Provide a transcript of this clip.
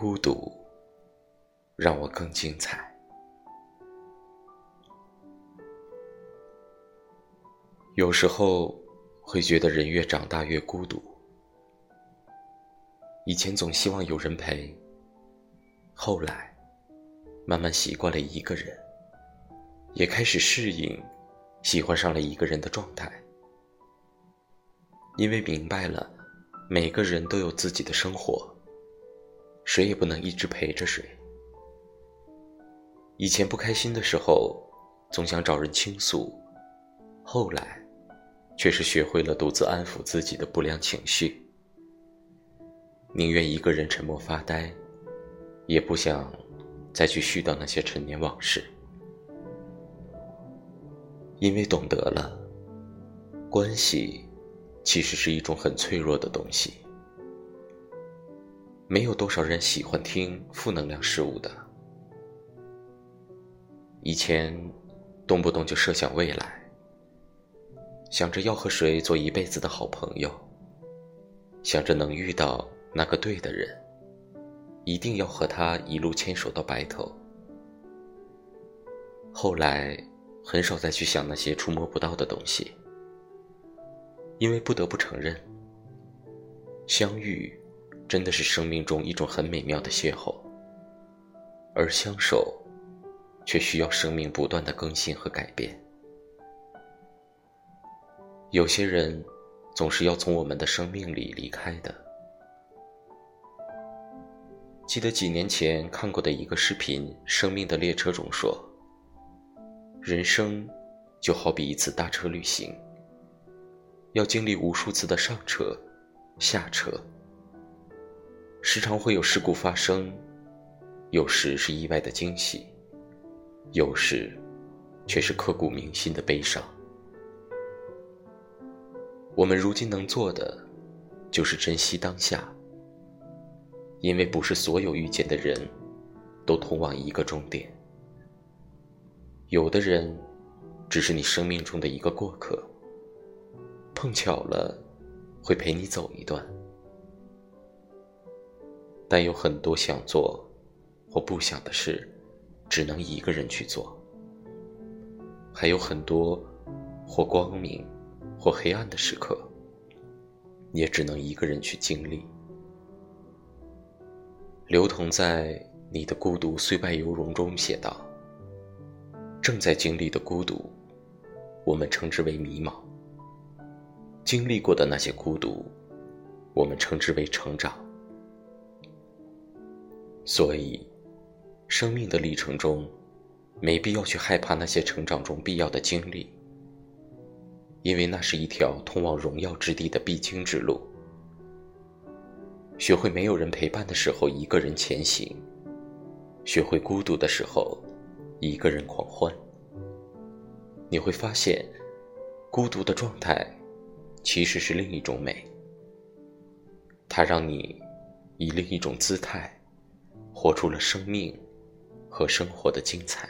孤独让我更精彩。有时候会觉得人越长大越孤独。以前总希望有人陪，后来慢慢习惯了一个人，也开始适应，喜欢上了一个人的状态。因为明白了，每个人都有自己的生活，谁也不能一直陪着谁。以前不开心的时候，总想找人倾诉，后来。却是学会了独自安抚自己的不良情绪，宁愿一个人沉默发呆，也不想再去絮叨那些陈年往事。因为懂得了，关系其实是一种很脆弱的东西，没有多少人喜欢听负能量事物的。以前动不动就设想未来。想着要和谁做一辈子的好朋友，想着能遇到那个对的人，一定要和他一路牵手到白头。后来，很少再去想那些触摸不到的东西，因为不得不承认，相遇真的是生命中一种很美妙的邂逅，而相守，却需要生命不断的更新和改变。有些人总是要从我们的生命里离开的。记得几年前看过的一个视频，《生命的列车》中说：“人生就好比一次大车旅行，要经历无数次的上车、下车，时常会有事故发生，有时是意外的惊喜，有时却是刻骨铭心的悲伤。”我们如今能做的，就是珍惜当下。因为不是所有遇见的人，都通往一个终点。有的人，只是你生命中的一个过客，碰巧了，会陪你走一段。但有很多想做或不想的事，只能一个人去做。还有很多或光明。或黑暗的时刻，也只能一个人去经历。刘同在《你的孤独虽败犹荣》中写道：“正在经历的孤独，我们称之为迷茫；经历过的那些孤独，我们称之为成长。所以，生命的历程中，没必要去害怕那些成长中必要的经历。”因为那是一条通往荣耀之地的必经之路。学会没有人陪伴的时候，一个人前行；学会孤独的时候，一个人狂欢。你会发现，孤独的状态其实是另一种美。它让你以另一种姿态，活出了生命和生活的精彩。